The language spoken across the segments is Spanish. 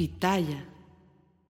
Pitaya.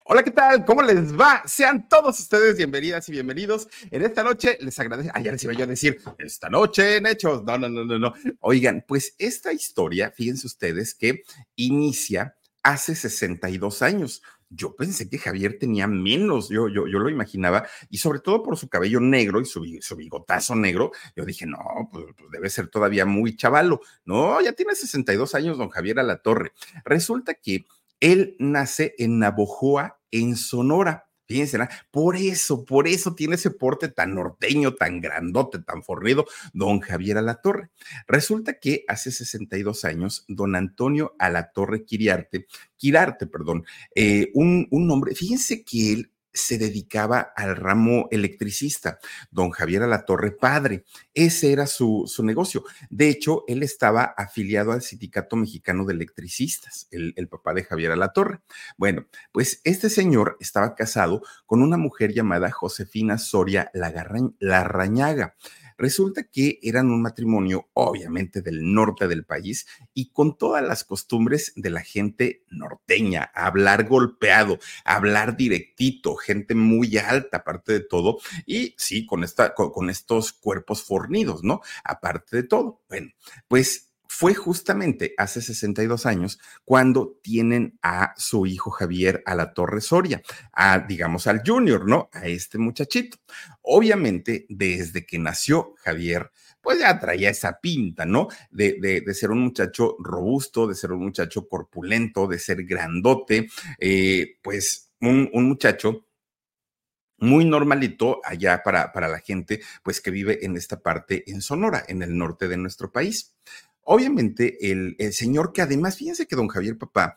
Hola, ¿qué tal? ¿Cómo les va? Sean todos ustedes bienvenidas y bienvenidos. En esta noche les agradezco. Ayer les iba yo a decir, esta noche en Hechos. No, no, no, no, no. Oigan, pues esta historia, fíjense ustedes que inicia hace 62 años. Yo pensé que Javier tenía menos, yo, yo, yo lo imaginaba, y sobre todo por su cabello negro y su, su bigotazo negro, yo dije, no, pues, pues, debe ser todavía muy chavalo. No, ya tiene 62 años don Javier Alatorre. Resulta que él nace en Navojoa, en Sonora. Fíjense, por eso, por eso tiene ese porte tan norteño, tan grandote, tan fornido, don Javier Alatorre. Resulta que hace 62 años, don Antonio Alatorre Quiriarte, Quirarte, perdón, eh, un, un hombre, fíjense que él se dedicaba al ramo electricista, don Javier Alatorre Padre. Ese era su, su, negocio. De hecho, él estaba afiliado al Sindicato Mexicano de Electricistas, el, el papá de Javier Alatorre. Bueno, pues este señor estaba casado con una mujer llamada Josefina Soria Larrañaga. Resulta que eran un matrimonio, obviamente, del norte del país y con todas las costumbres de la gente norteña, hablar golpeado, hablar directito, gente muy alta, aparte de todo, y sí, con, esta, con, estos cuerpos fornidos, ¿no? Aparte de todo. Bueno, pues fue justamente hace 62 años cuando tienen a su hijo Javier a la Torre Soria, a, digamos, al junior, ¿no? A este muchachito. Obviamente, desde que nació Javier, pues ya traía esa pinta, ¿no? De, de, ser un muchacho robusto, de ser un muchacho corpulento, de ser grandote, eh, pues un, un muchacho muy normalito allá para, para la gente, pues que vive en esta parte en Sonora, en el norte de nuestro país. Obviamente, el, el, señor que además, fíjense que don Javier Papá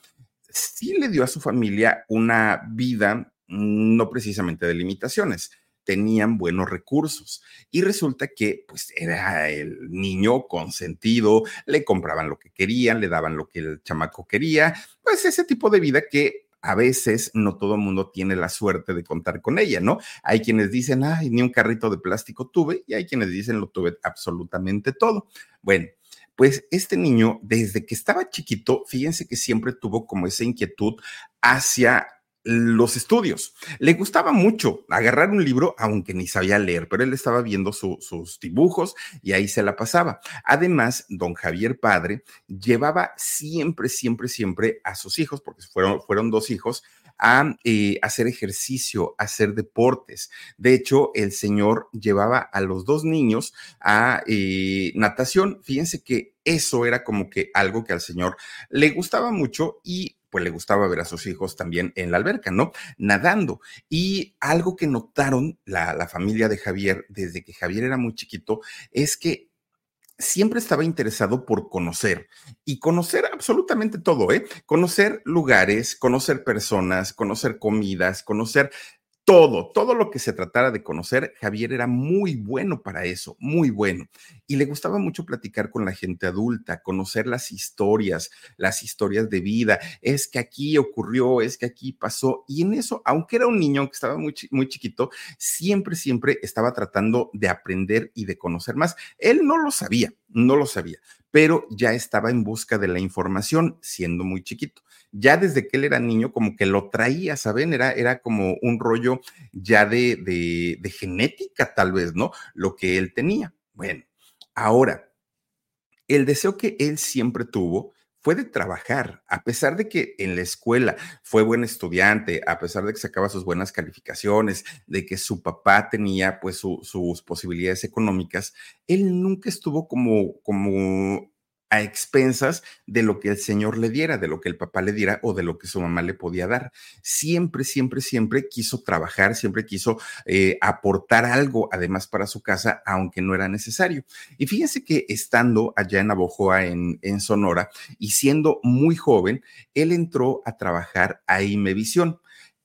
sí le dio a su familia una vida no precisamente de limitaciones, tenían buenos recursos y resulta que pues era el niño consentido, le compraban lo que querían, le daban lo que el chamaco quería, pues ese tipo de vida que a veces no todo el mundo tiene la suerte de contar con ella, ¿no? Hay quienes dicen, ay, ni un carrito de plástico tuve y hay quienes dicen, lo tuve absolutamente todo. Bueno, pues este niño, desde que estaba chiquito, fíjense que siempre tuvo como esa inquietud hacia los estudios. Le gustaba mucho agarrar un libro, aunque ni sabía leer, pero él estaba viendo su, sus dibujos y ahí se la pasaba. Además, don Javier Padre llevaba siempre, siempre, siempre a sus hijos, porque fueron, fueron dos hijos, a eh, hacer ejercicio, a hacer deportes. De hecho, el señor llevaba a los dos niños a eh, natación. Fíjense que eso era como que algo que al señor le gustaba mucho y pues le gustaba ver a sus hijos también en la alberca, ¿no? Nadando. Y algo que notaron la, la familia de Javier desde que Javier era muy chiquito es que siempre estaba interesado por conocer y conocer absolutamente todo, ¿eh? Conocer lugares, conocer personas, conocer comidas, conocer todo, todo lo que se tratara de conocer, Javier era muy bueno para eso, muy bueno. Y le gustaba mucho platicar con la gente adulta, conocer las historias, las historias de vida. Es que aquí ocurrió, es que aquí pasó. Y en eso, aunque era un niño que estaba muy, muy chiquito, siempre, siempre estaba tratando de aprender y de conocer más. Él no lo sabía, no lo sabía, pero ya estaba en busca de la información siendo muy chiquito ya desde que él era niño, como que lo traía, ¿saben? Era, era como un rollo ya de, de, de genética, tal vez, ¿no? Lo que él tenía. Bueno, ahora, el deseo que él siempre tuvo fue de trabajar, a pesar de que en la escuela fue buen estudiante, a pesar de que sacaba sus buenas calificaciones, de que su papá tenía pues su, sus posibilidades económicas, él nunca estuvo como, como a expensas de lo que el Señor le diera, de lo que el papá le diera o de lo que su mamá le podía dar. Siempre, siempre, siempre quiso trabajar, siempre quiso eh, aportar algo además para su casa, aunque no era necesario. Y fíjense que estando allá en Abojoa, en, Sonora, y siendo muy joven, él entró a trabajar a Imevisión.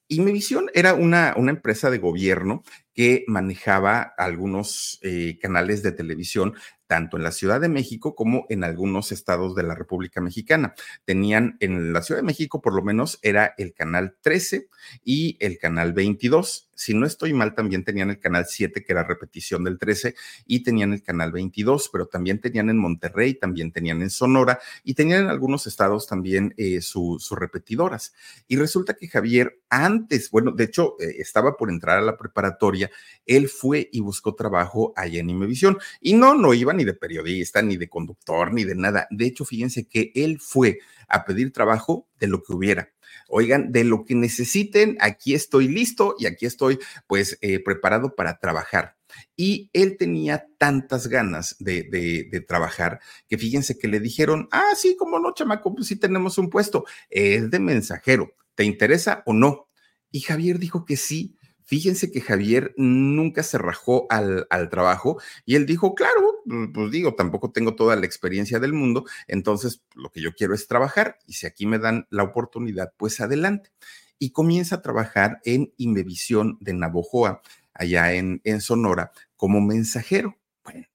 Imevisión era una, una empresa de gobierno que manejaba algunos eh, canales de televisión tanto en la Ciudad de México como en algunos estados de la República Mexicana. Tenían en la Ciudad de México, por lo menos, era el canal 13 y el canal 22. Si no estoy mal, también tenían el canal 7, que era repetición del 13, y tenían el canal 22, pero también tenían en Monterrey, también tenían en Sonora y tenían en algunos estados también eh, sus repetidoras. Y resulta que Javier, antes, bueno, de hecho, eh, estaba por entrar a la preparatoria, él fue y buscó trabajo allá en Imevisión. Y no, no iban ni de periodista, ni de conductor, ni de nada. De hecho, fíjense que él fue a pedir trabajo de lo que hubiera. Oigan, de lo que necesiten, aquí estoy listo y aquí estoy pues eh, preparado para trabajar. Y él tenía tantas ganas de, de, trabajar que fíjense que le dijeron, ah, sí, como no, chamaco, pues sí tenemos un puesto, es de mensajero, ¿te interesa o no? Y Javier dijo que sí, Fíjense que Javier nunca se rajó al, trabajo y él dijo, claro, mm, pues digo, tampoco tengo toda la experiencia del mundo, entonces lo que yo quiero es trabajar y si aquí me dan la oportunidad, pues adelante. Y comienza a trabajar en Imevisión de Navojoa, allá en, en Sonora, como mensajero. Bueno,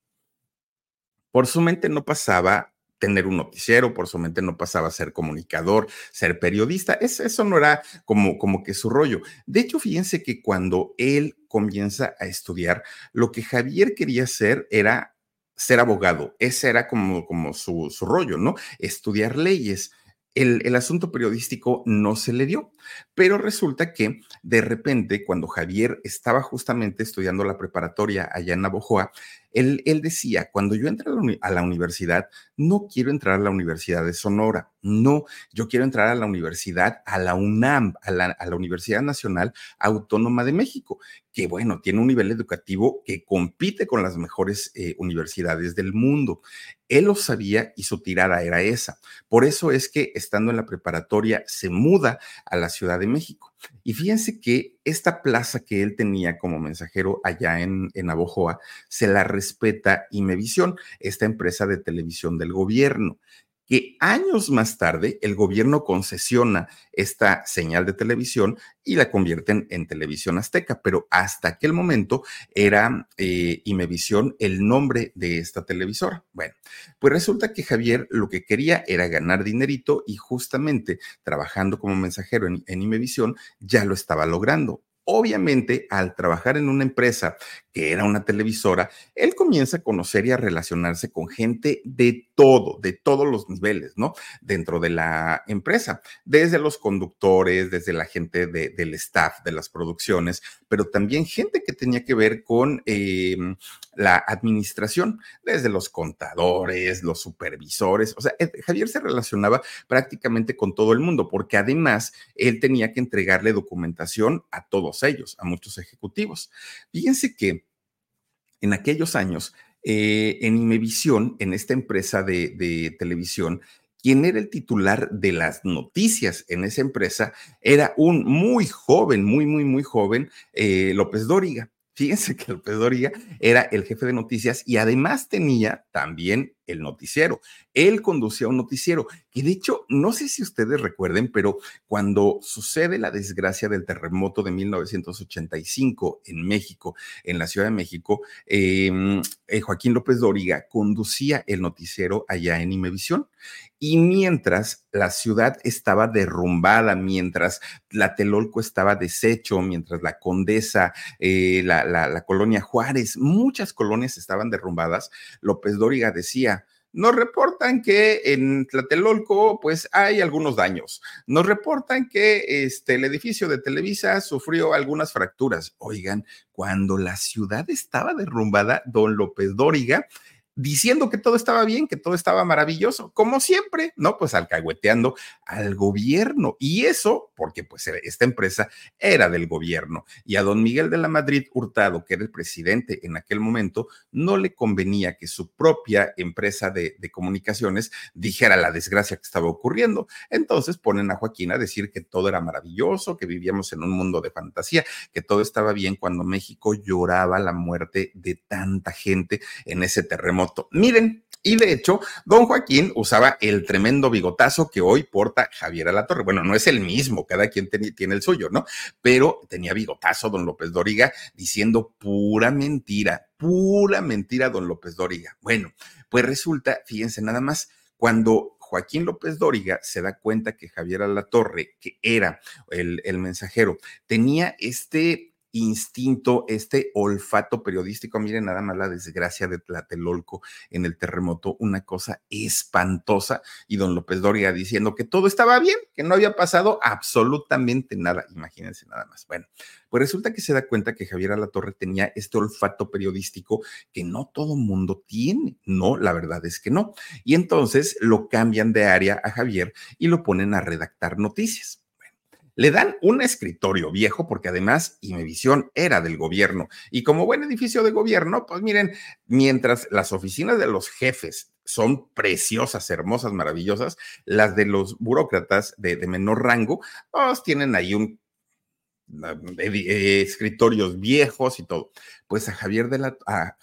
por su mente no pasaba tener un noticiero, por su mente no pasaba a ser comunicador, ser periodista, eso, no era como, como que su rollo. De hecho, fíjense que cuando él comienza a estudiar, lo que Javier quería hacer era ser abogado, ese era como, como su, su rollo, ¿no? Estudiar leyes. El, el, asunto periodístico no se le dio, pero resulta que de repente, cuando Javier estaba justamente estudiando la preparatoria allá en Navojoa, él, decía, cuando yo entré a la, universidad, no quiero entrar a la Universidad de Sonora, no, yo quiero entrar a la universidad, a la UNAM, a la, Universidad Nacional Autónoma de México, que bueno, tiene un nivel educativo que compite con las mejores eh, universidades del mundo. Él lo sabía y su tirada era esa. Por eso es que estando en la preparatoria se muda a la Ciudad de México. Y fíjense que esta plaza que él tenía como mensajero allá en, en Abojoa se la respeta Imevisión, esta empresa de televisión del gobierno que años más tarde el gobierno concesiona esta señal de televisión y la convierten en televisión azteca, pero hasta aquel momento era eh, Imevisión el nombre de esta televisora. Bueno, pues resulta que Javier lo que quería era ganar dinerito y justamente trabajando como mensajero en, en Imevisión ya lo estaba logrando. Obviamente, al trabajar en una empresa que era una televisora, él comienza a conocer y a relacionarse con gente de todo, de todos los niveles, ¿no? Dentro de la empresa, desde los conductores, desde la gente del staff, de las producciones, pero también gente que tenía que ver con em, la administración, desde los contadores, los supervisores, o sea, eh, Javier se relacionaba prácticamente con todo el mundo, porque además él tenía que entregarle documentación a todos ellos, a muchos ejecutivos. Fíjense que en aquellos años, eh, en Imevisión, en esta empresa de, televisión, quien era el titular de las noticias en esa empresa era un muy joven, muy, muy, muy joven, eh, López Dóriga. Fíjense que López Dóriga era el jefe de noticias y además tenía también el noticiero. Él conducía un noticiero que de hecho, no sé si ustedes recuerden, pero cuando sucede la desgracia del terremoto de 1985 en México, en la Ciudad de México, em, eh, Joaquín López Dóriga conducía el noticiero allá en Imevisión. Y mientras la ciudad estaba derrumbada, mientras la Telolco estaba deshecho, mientras la Condesa, eh, la, la colonia Juárez, muchas colonias estaban derrumbadas, López Dóriga decía, nos reportan que en Tlatelolco, pues hay algunos daños. Nos reportan que este, el edificio de Televisa sufrió algunas fracturas. Oigan, cuando la ciudad estaba derrumbada, don López Dóriga diciendo que todo estaba bien, que todo estaba maravilloso, como siempre, ¿no? Pues alcahueteando al gobierno. Y eso porque pues esta empresa era del gobierno. Y a don Miguel de la Madrid Hurtado, que era el presidente en aquel momento, no le convenía que su propia empresa de, de comunicaciones dijera la desgracia que estaba ocurriendo. Entonces ponen a Joaquín a decir que todo era maravilloso, que vivíamos en un mundo de fantasía, que todo estaba bien cuando México lloraba la muerte de tanta gente en ese terremoto Miren, y de hecho, don Joaquín usaba el tremendo bigotazo que hoy porta Javier Alatorre. Bueno, no es el mismo, cada quien tiene el suyo, ¿no? Pero tenía bigotazo don López Doriga diciendo pura mentira, pura mentira don López Doriga. Bueno, pues resulta, fíjense nada más, cuando Joaquín López Dóriga se da cuenta que Javier Alatorre, que era el mensajero, tenía este instinto, este olfato periodístico. Miren nada más la desgracia de Tlatelolco en el terremoto, una cosa espantosa. Y don López Doria diciendo que todo estaba bien, que no había pasado absolutamente nada. Imagínense nada más. Bueno, pues resulta que se da cuenta que Javier Alatorre tenía este olfato periodístico que no todo mundo tiene. No, la verdad es que no. Y entonces lo cambian de área a Javier y lo ponen a redactar noticias. Le dan un escritorio viejo porque además Imevisión era del gobierno y como buen edificio de gobierno, pues miren, mientras las oficinas de los jefes son preciosas, hermosas, maravillosas, las de los burócratas de, menor rango, pues tienen ahí un eh, escritorios viejos y todo. Pues a Javier, de la, a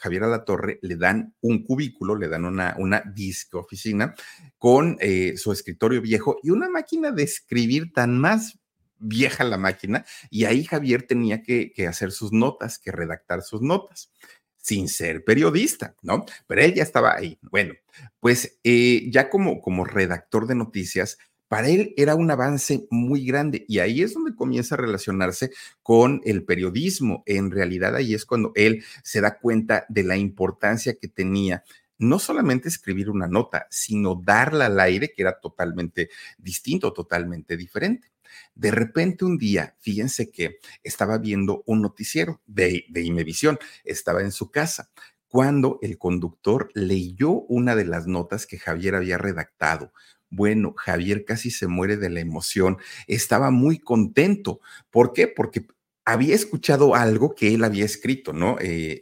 le dan un cubículo, le dan una, una disco oficina con eh, su escritorio viejo y una máquina de escribir tan más vieja la máquina y ahí Javier tenía que, hacer sus notas, que redactar sus notas sin ser periodista, ¿no? Pero él ya estaba ahí. Bueno, pues eh, ya como, como redactor de noticias, para él era un avance muy grande y ahí es donde comienza a relacionarse con el periodismo. En realidad ahí es cuando él se da cuenta de la importancia que tenía no solamente escribir una nota, sino darla al aire, que era totalmente distinto, totalmente diferente. De repente un día, fíjense que estaba viendo un noticiero de, de Imevisión, estaba en su casa, cuando el conductor leyó una de las notas que Javier había redactado. Bueno, Javier casi se muere de la emoción, estaba muy contento. ¿Por qué? Porque había escuchado algo que él había escrito, ¿no? Eh,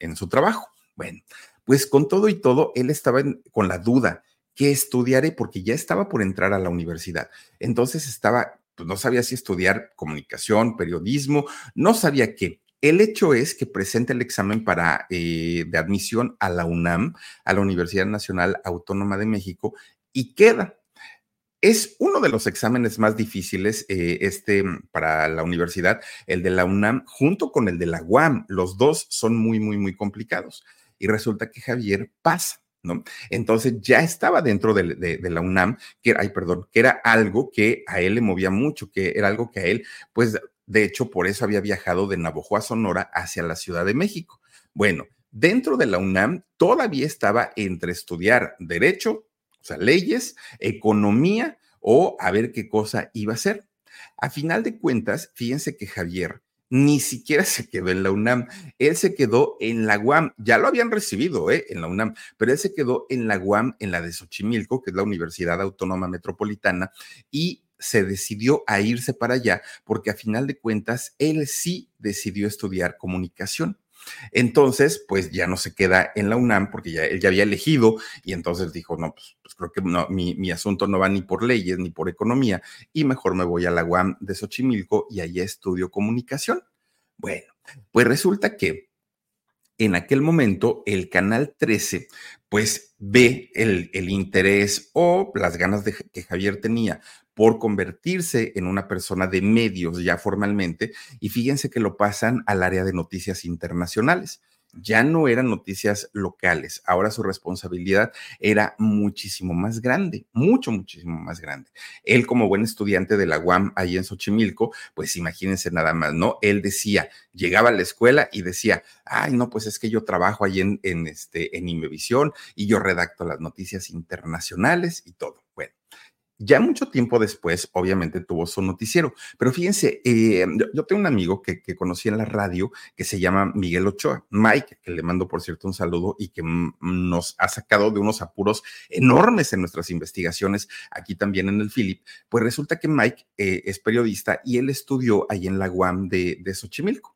en, su trabajo. Bueno, pues con todo y todo, él estaba con la duda, ¿qué estudiaré? Porque ya estaba por entrar a la universidad. Entonces estaba pues no sabía si estudiar comunicación, periodismo, no sabía qué. El hecho es que presenta el examen para, eh, de admisión a la UNAM, a la Universidad Nacional Autónoma de México, y queda. Es uno de los exámenes más difíciles eh, este, para la universidad, el de la UNAM, junto con el de la UAM. Los dos son muy, muy, muy complicados. Y resulta que Javier pasa. Entonces ya estaba dentro de, la UNAM, que, ay, perdón, que era algo que a él le movía mucho, que era algo que a él, pues, de hecho, por eso había viajado de Navojoa, Sonora, hacia la Ciudad de México. Bueno, dentro de la UNAM todavía estaba entre estudiar derecho, o sea, leyes, economía o a ver qué cosa iba a hacer. A final de cuentas, fíjense que Javier ni siquiera se quedó en la UNAM, él se quedó en la UAM, ya lo habían recibido ¿eh? en la UNAM, pero él se quedó en la UAM, en la de Xochimilco, que es la Universidad Autónoma Metropolitana, y se decidió a irse para allá porque a final de cuentas él sí decidió estudiar comunicación. Entonces, pues ya no se queda en la UNAM porque ya él ya había elegido y entonces dijo, no, pues, pues creo que no, mi, asunto no va ni por leyes ni por economía y mejor me voy a la UAM de Xochimilco y allá estudio comunicación. Bueno, pues resulta que en aquel momento el canal 13 pues ve el, el interés o las ganas de, que Javier tenía por convertirse en una persona de medios ya formalmente y fíjense que lo pasan al área de noticias internacionales. Ya no eran noticias locales, ahora su responsabilidad era muchísimo más grande, mucho, muchísimo más grande. Él como buen estudiante de la UAM ahí en Xochimilco, pues imagínense nada más, ¿no? Él decía, llegaba a la escuela y decía, ay, no, pues es que yo trabajo ahí en, en, este, en Imevisión y yo redacto las noticias internacionales y todo. Bueno, ya mucho tiempo después, obviamente, tuvo su noticiero. Pero fíjense, eh, yo, tengo un amigo que, conocí en la radio que se llama Miguel Ochoa, Mike, que le mando, por cierto, un saludo y que nos ha sacado de unos apuros enormes en nuestras investigaciones aquí también en el Philip. Pues resulta que Mike eh, es periodista y él estudió ahí en la UAM de, de Xochimilco.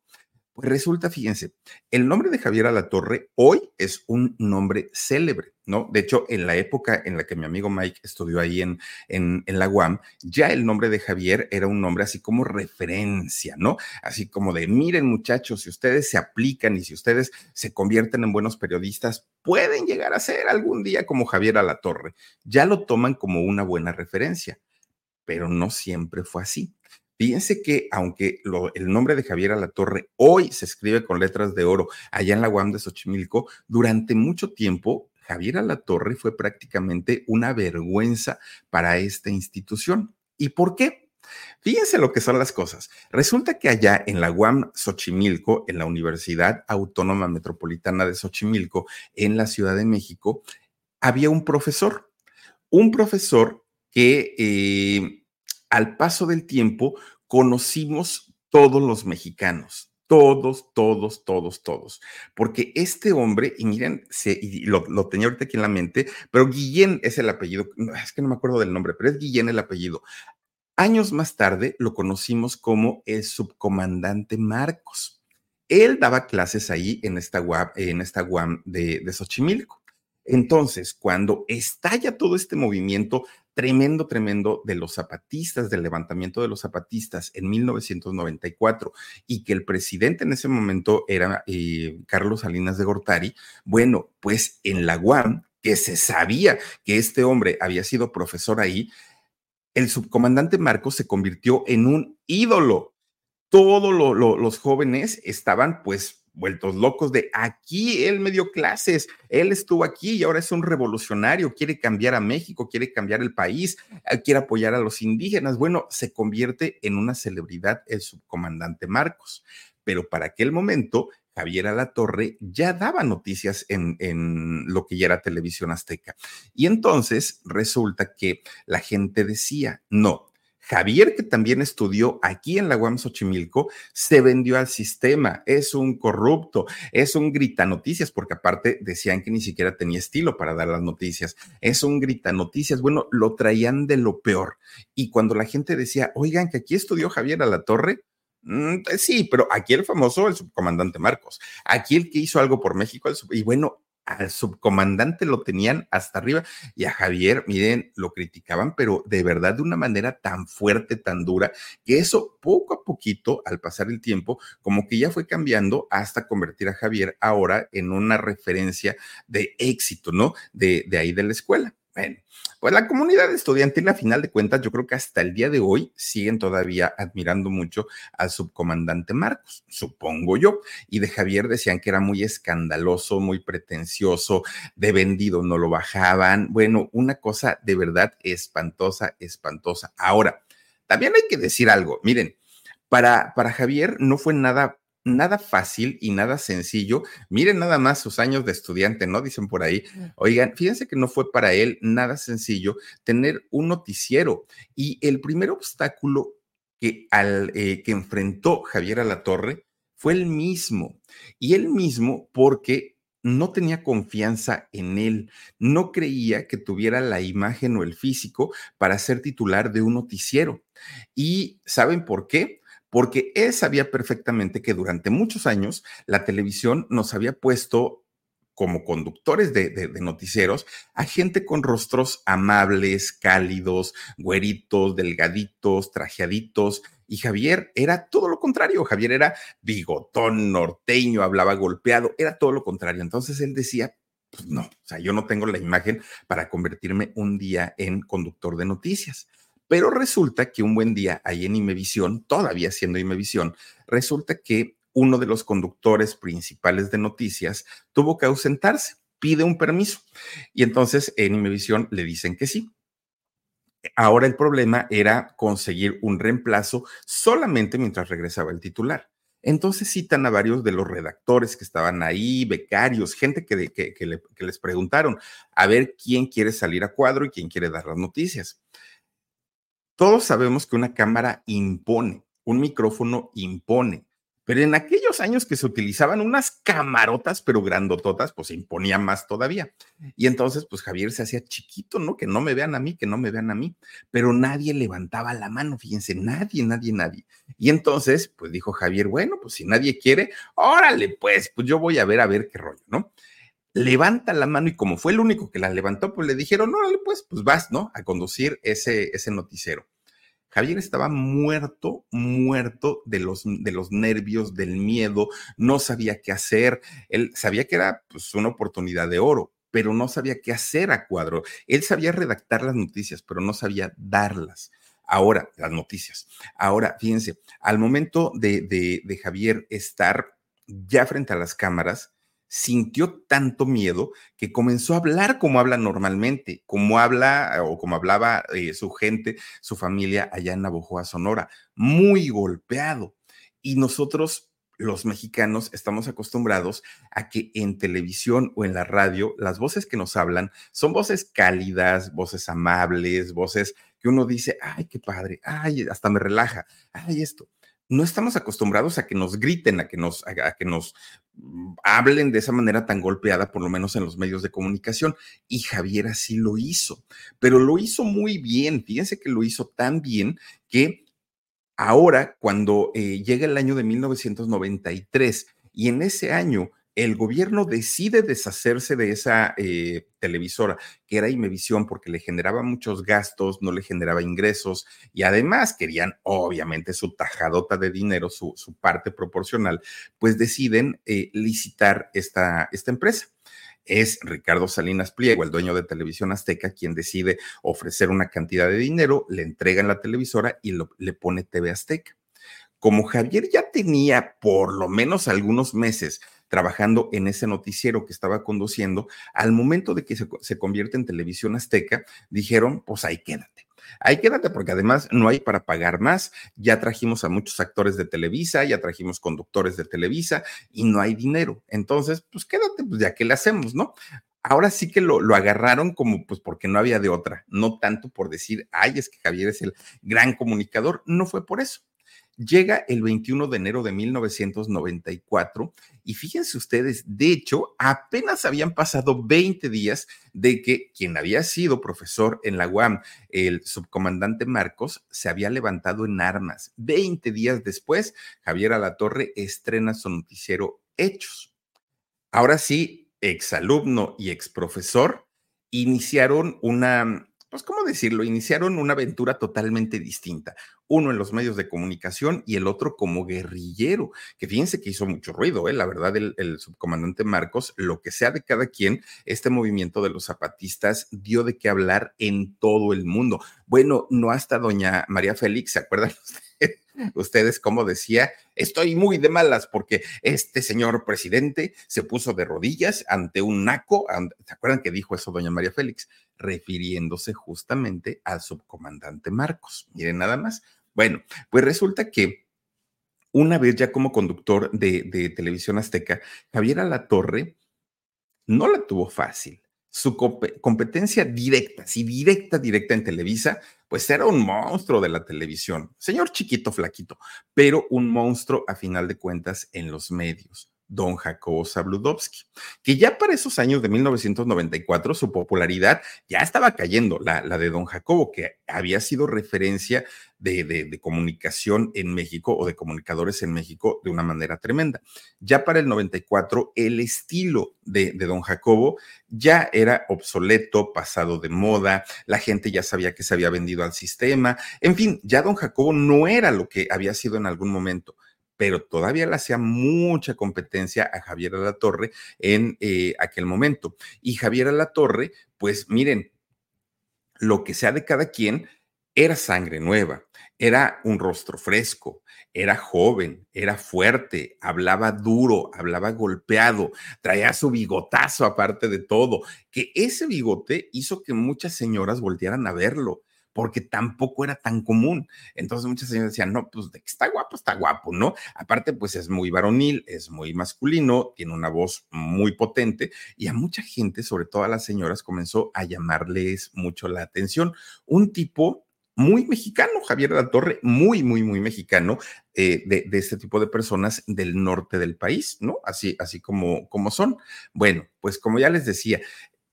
Resulta, fíjense, el nombre de Javier Alatorre hoy es un nombre célebre, ¿no? De hecho, en la época en la que mi amigo Mike estudió ahí en, en, en, la UAM, ya el nombre de Javier era un nombre así como referencia, ¿no? Así como de, miren muchachos, si ustedes se aplican y si ustedes se convierten en buenos periodistas, pueden llegar a ser algún día como Javier Alatorre. Ya lo toman como una buena referencia, pero no siempre fue así. Fíjense que aunque el nombre de Javier Alatorre hoy se escribe con letras de oro allá en la UAM de Xochimilco, durante mucho tiempo Javier Alatorre fue prácticamente una vergüenza para esta institución. ¿Y por qué? Fíjense lo que son las cosas. Resulta que allá en la UAM Xochimilco, en la Universidad Autónoma Metropolitana de Xochimilco, en la Ciudad de México, había un profesor, un profesor que eh, al paso del tiempo conocimos todos los mexicanos, todos, todos, todos, todos. Porque este hombre, y miren, se, lo, tenía ahorita aquí en la mente, pero Guillén es el apellido, es que no me acuerdo del nombre, pero es Guillén el apellido. Años más tarde lo conocimos como el subcomandante Marcos. Él daba clases ahí en esta UAM, en esta UAM de, de Xochimilco. Entonces, cuando estalla todo este movimiento tremendo, tremendo de los zapatistas, del levantamiento de los zapatistas en 1994 y que el presidente en ese momento era eh, Carlos Salinas de Gortari, bueno, pues en la UAM, que se sabía que este hombre había sido profesor ahí, el subcomandante Marcos se convirtió en un ídolo. Todos los jóvenes estaban pues vueltos locos de aquí él me dio clases, él estuvo aquí y ahora es un revolucionario, quiere cambiar a México, quiere cambiar el país, eh, quiere apoyar a los indígenas. Bueno, se convierte en una celebridad el subcomandante Marcos, pero para aquel momento Javier Alatorre ya daba noticias en, en, lo que ya era televisión azteca. Y entonces resulta que la gente decía, no, Javier, que también estudió aquí en la UAM Xochimilco, se vendió al sistema, es un corrupto, es un grita noticias, porque aparte decían que ni siquiera tenía estilo para dar las noticias, es un grita noticias, bueno, lo traían de lo peor. Y cuando la gente decía, oigan, que aquí estudió Javier a la torre, mm, pues sí, pero aquí el famoso, el subcomandante Marcos, aquí el que hizo algo por México, y bueno, al subcomandante lo tenían hasta arriba y a Javier, miren, lo criticaban, pero de verdad de una manera tan fuerte, tan dura, que eso poco a poquito, al pasar el tiempo, como que ya fue cambiando hasta convertir a Javier ahora en una referencia de éxito, ¿no? De, de ahí de la escuela. Bueno, pues la comunidad estudiantil, a final de cuentas, yo creo que hasta el día de hoy siguen todavía admirando mucho al subcomandante Marcos, supongo yo. Y de Javier decían que era muy escandaloso, muy pretencioso, de vendido no lo bajaban. Bueno, una cosa de verdad espantosa, espantosa. Ahora, también hay que decir algo. Miren, para, para Javier no fue nada nada fácil y nada sencillo. Miren nada más sus años de estudiante, ¿no? Dicen por ahí. Oigan, fíjense que no fue para él nada sencillo tener un noticiero. Y el primer obstáculo que, al, eh, que enfrentó Javier a la Torre fue el mismo. Y él mismo porque no tenía confianza en él, no creía que tuviera la imagen o el físico para ser titular de un noticiero. ¿Y saben por qué? Porque él sabía perfectamente que durante muchos años la televisión nos había puesto como conductores de, noticieros a gente con rostros amables, cálidos, güeritos, delgaditos, trajeaditos. Y Javier era todo lo contrario. Javier era bigotón, norteño, hablaba golpeado, era todo lo contrario. Entonces él decía, pues no, o sea, yo no tengo la imagen para convertirme un día en conductor de noticias. Pero resulta que un buen día ahí en Imevisión, todavía siendo Imevisión, resulta que uno de los conductores principales de noticias tuvo que ausentarse, pide un permiso. Y entonces en Imevisión le dicen que sí. Ahora el problema era conseguir un reemplazo solamente mientras regresaba el titular. Entonces citan a varios de los redactores que estaban ahí, becarios, gente que, que, que les preguntaron a ver quién quiere salir a cuadro y quién quiere dar las noticias. Todos sabemos que una cámara impone, un micrófono impone, pero en aquellos años que se utilizaban unas camarotas, pero grandototas, pues imponía más todavía. Y entonces, pues Javier se hacía chiquito, ¿no? Que no me vean a mí, que no me vean a mí, pero nadie levantaba la mano, fíjense, nadie, nadie, nadie. Y entonces, pues dijo Javier, bueno, pues si nadie quiere, órale, pues, pues yo voy a ver a ver qué rollo, ¿no? Levanta la mano y como fue el único que la levantó, pues le dijeron, órale, pues, pues vas, ¿no? A conducir ese, ese noticiero. Javier estaba muerto, muerto de los, de los nervios, del miedo, no sabía qué hacer. Él sabía que era pues, una oportunidad de oro, pero no sabía qué hacer a cuadro. Él sabía redactar las noticias, pero no sabía darlas. Ahora, las noticias. Ahora, fíjense, al momento de, de, de Javier estar ya frente a las cámaras, sintió tanto miedo que comenzó a hablar como habla normalmente, como habla o como hablaba eh, su gente, su familia allá en Navojoa, Sonora, muy golpeado. Y nosotros los mexicanos estamos acostumbrados a que en televisión o en la radio las voces que nos hablan son voces cálidas, voces amables, voces que uno dice, ay, qué padre, ay, hasta me relaja, ay, esto no estamos acostumbrados a que nos griten, a que nos, a, que nos mm, hablen de esa manera tan golpeada, por lo menos en los medios de comunicación. Y Javier así lo hizo, pero lo hizo muy bien. Fíjense que lo hizo tan bien que ahora, cuando eh, llega el año de 1993, y en ese año el gobierno decide deshacerse de esa eh, televisora, que era Imevisión, porque le generaba muchos gastos, no le generaba ingresos y además querían, obviamente, su tajadota de dinero, su, parte proporcional, pues deciden eh, licitar esta, esta empresa es Ricardo Salinas Pliego, el dueño de Televisión Azteca, quien decide ofrecer una cantidad de dinero, le entregan la televisora y le pone TV Azteca. Como Javier ya tenía por lo menos algunos meses trabajando en ese noticiero que estaba conduciendo, al momento de que se, convierte en televisión azteca, dijeron, pues ahí quédate. Ahí quédate porque además no hay para pagar más. Ya trajimos a muchos actores de Televisa, ya trajimos conductores de Televisa y no hay dinero. Entonces, pues quédate, pues ya que le hacemos, ¿no? Ahora sí que lo, lo, agarraron como pues porque no había de otra, no tanto por decir, ay, es que Javier es el gran comunicador, no fue por eso. Llega el 21 de enero de 1994 y fíjense ustedes, de hecho, apenas habían pasado 20 días de que quien había sido profesor en la UAM, el subcomandante Marcos, se había levantado en armas. 20 días después, Javier Alatorre estrena su noticiero Hechos. Ahora sí, exalumno y exprofesor iniciaron una pues, ¿cómo decirlo? Iniciaron una aventura totalmente distinta. Uno en los medios de comunicación y el otro como guerrillero, que fíjense que hizo mucho ruido, ¿eh? La verdad, el, subcomandante Marcos, lo que sea de cada quien, este movimiento de los zapatistas dio de qué hablar en todo el mundo. Bueno, no hasta doña María Félix, ¿se acuerdan ustedes? ustedes, como decía, estoy muy de malas porque este señor presidente se puso de rodillas ante un naco. ¿Se acuerdan que dijo eso doña María Félix? Refiriéndose justamente al subcomandante Marcos. Miren nada más. Bueno, pues resulta que una vez ya como conductor de, televisión azteca, Javier Alatorre no la tuvo fácil su competencia directa, sí, directa, directa en Televisa, pues era un monstruo de la televisión. Señor chiquito, flaquito, pero un monstruo a final de cuentas en los medios don Jacobo Zabludovsky, que ya para esos años de 1994 su popularidad ya estaba cayendo, la, la de don Jacobo, que había sido referencia de, de, comunicación en México o de comunicadores en México de una manera tremenda. Ya para el 94, el estilo de, de don Jacobo ya era obsoleto, pasado de moda, la gente ya sabía que se había vendido al sistema, en fin, ya don Jacobo no era lo que había sido en algún momento pero todavía le hacía mucha competencia a Javier Alatorre en eh, aquel momento. Y Javier Alatorre, pues miren, lo que sea de cada quien, era sangre nueva, era un rostro fresco, era joven, era fuerte, hablaba duro, hablaba golpeado, traía su bigotazo aparte de todo, que ese bigote hizo que muchas señoras voltearan a verlo porque tampoco era tan común. Entonces muchas señoras decían, no, pues de que está guapo, está guapo, ¿no? Aparte, pues es muy varonil, es muy masculino, tiene una voz muy potente y a mucha gente, sobre todo a las señoras, comenzó a llamarles mucho la atención. Un tipo muy mexicano, Javier de la Torre, muy, muy, muy mexicano, eh, de, de, este tipo de personas del norte del país, ¿no? Así, así como, como son. Bueno, pues como ya les decía,